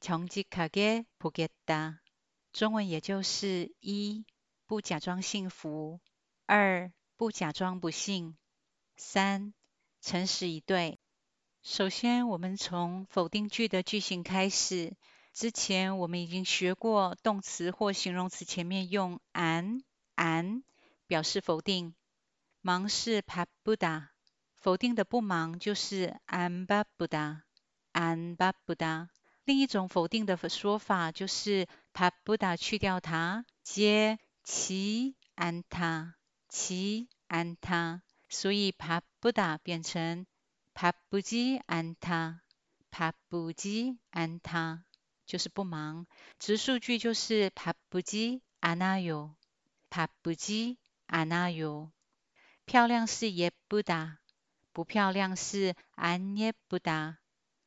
정직하게보겠다中文也就是一不假装幸福，二不假装不幸，三诚实以对。首先，我们从否定句的句型开始。之前我们已经学过，动词或形容词前面用 an an 表示否定。忙是 pa buda，否定的不忙就是 an ba 另一种否定的说法就是 p a b u d a 去掉它，接其安他，其安他，所以 p a b u d a 变成 p a b u j i 安他 p a b u j i 安他，就是不忙。直数据就是 p a b u j i 安那有 p a b u j i 安那有。漂亮是也不打，不漂亮是安也不打，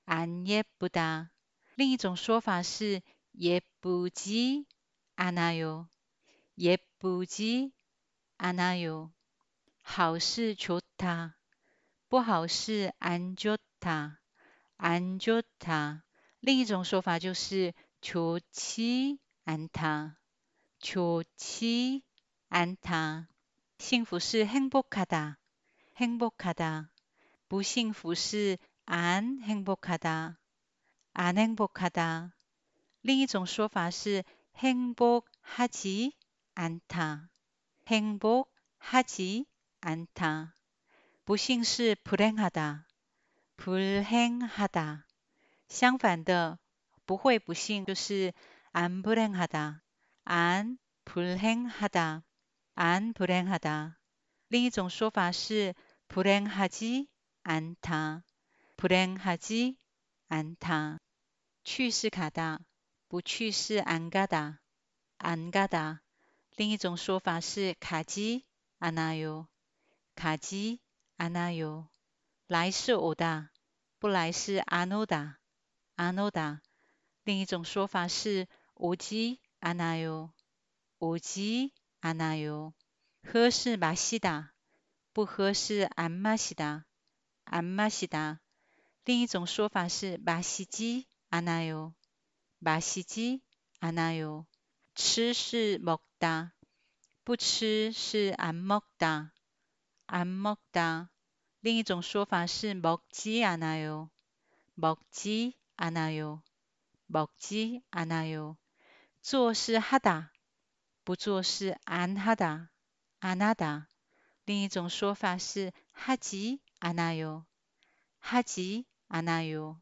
安也不打。另一种说法是也不及阿那哟，也不及阿那哟。好是求他，不好是安就他，安就他。另一种说法就是求其安他，求其安他。幸福是행복하 다， 행복하 다。 不幸福是안행복하 다。 안행복하다另一种说法是행복하지않다행복하지않다不幸是불행하다불행하다相反的，不会不幸就是안불행하다안불행하다안불행하다另一种说法是불행하지않다불행하지 安他去是卡达，不去是安嘎达，安嘎达。另一种说法是卡基阿那尤，卡基阿那尤。来是欧达，不来是阿诺达，阿诺达。另一种说法是无基阿那尤，无基阿那尤。喝是马西达，不喝是安马西达，安马西达。另一种说法是马西基。않아 요， 마시지않아 요。 吃是먹 다， 不吃是안먹 다， 안먹 다。 另一种说法是먹지않아 요， 먹지않아 요， 먹지않아 요。 做是하 다， 不做是안하 다， 안하 다。 另一种说法是하지않아 요， 하지 않아 요。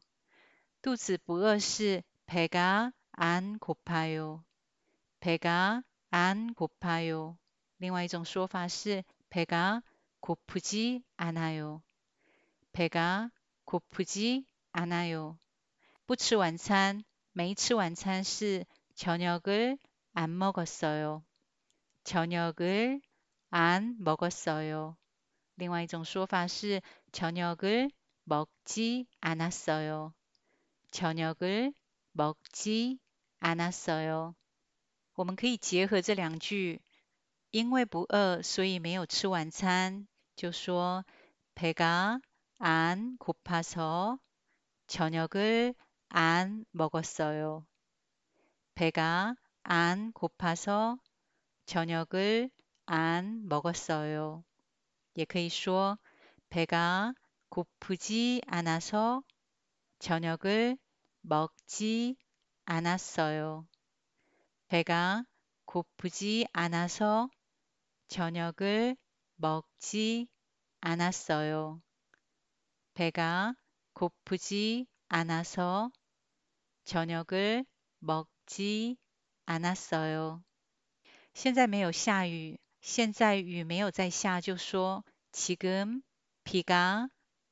肚子不饿是배가안고파요배가안고파 요。 另外一种说法是배가고프지않아 요， 배가고프지않아 요。 不吃晚餐，没吃晚餐是저녁을안먹었어 요， 저녁을안먹었어 요。 另外一种说法是저녁을 먹지않았어 요。 저녁을먹지않았어 요。 我们可以结合这两句，因为不饿，所以没有吃晚餐，就说배가안고파서저녁을안먹었어 요。 배가안고파서저녁을안먹었어 요。 也可以说배가 고프지않아서저녁을먹지않았어 요。 배가고프지않아서저녁을먹지않았어 요。 배가고프지않아서저녁을먹지않았어 요。 现在没有下雨，现在雨没有在下，就说지금비가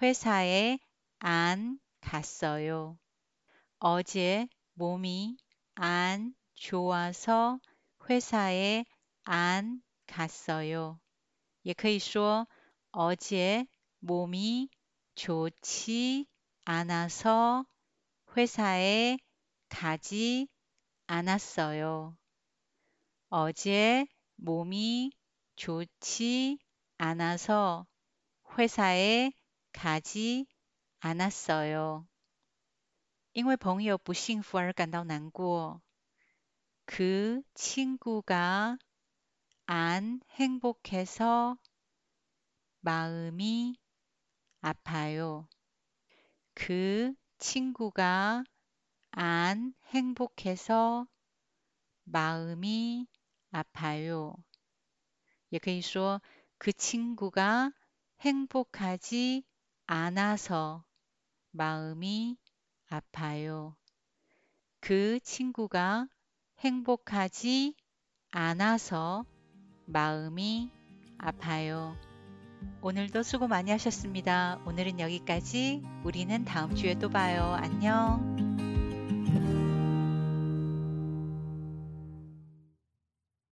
회사에 안 갔어요. 어제 몸이 안 좋아서 회사에 안 갔어요. 也可以说 어제 몸이 좋지 않아서 회사에 가지 않았어요. 어제 몸이 좋지 않아서 회사에 가지 않았어요. 因为朋友不幸福而感到难过。그 친구가 안 행복해서 마음이 아파요. 그 친구가 안 행복해서 마음이 아파요. 也可以说그 친구가 행복하지 않아서 마음이 아파요. 그 친구가 행복하지 않아서 마음이 아파요. 오늘도 수고 많이 하셨습니다. 오늘은 여기까지. 우리는 다음 주에 또 봐요. 안녕.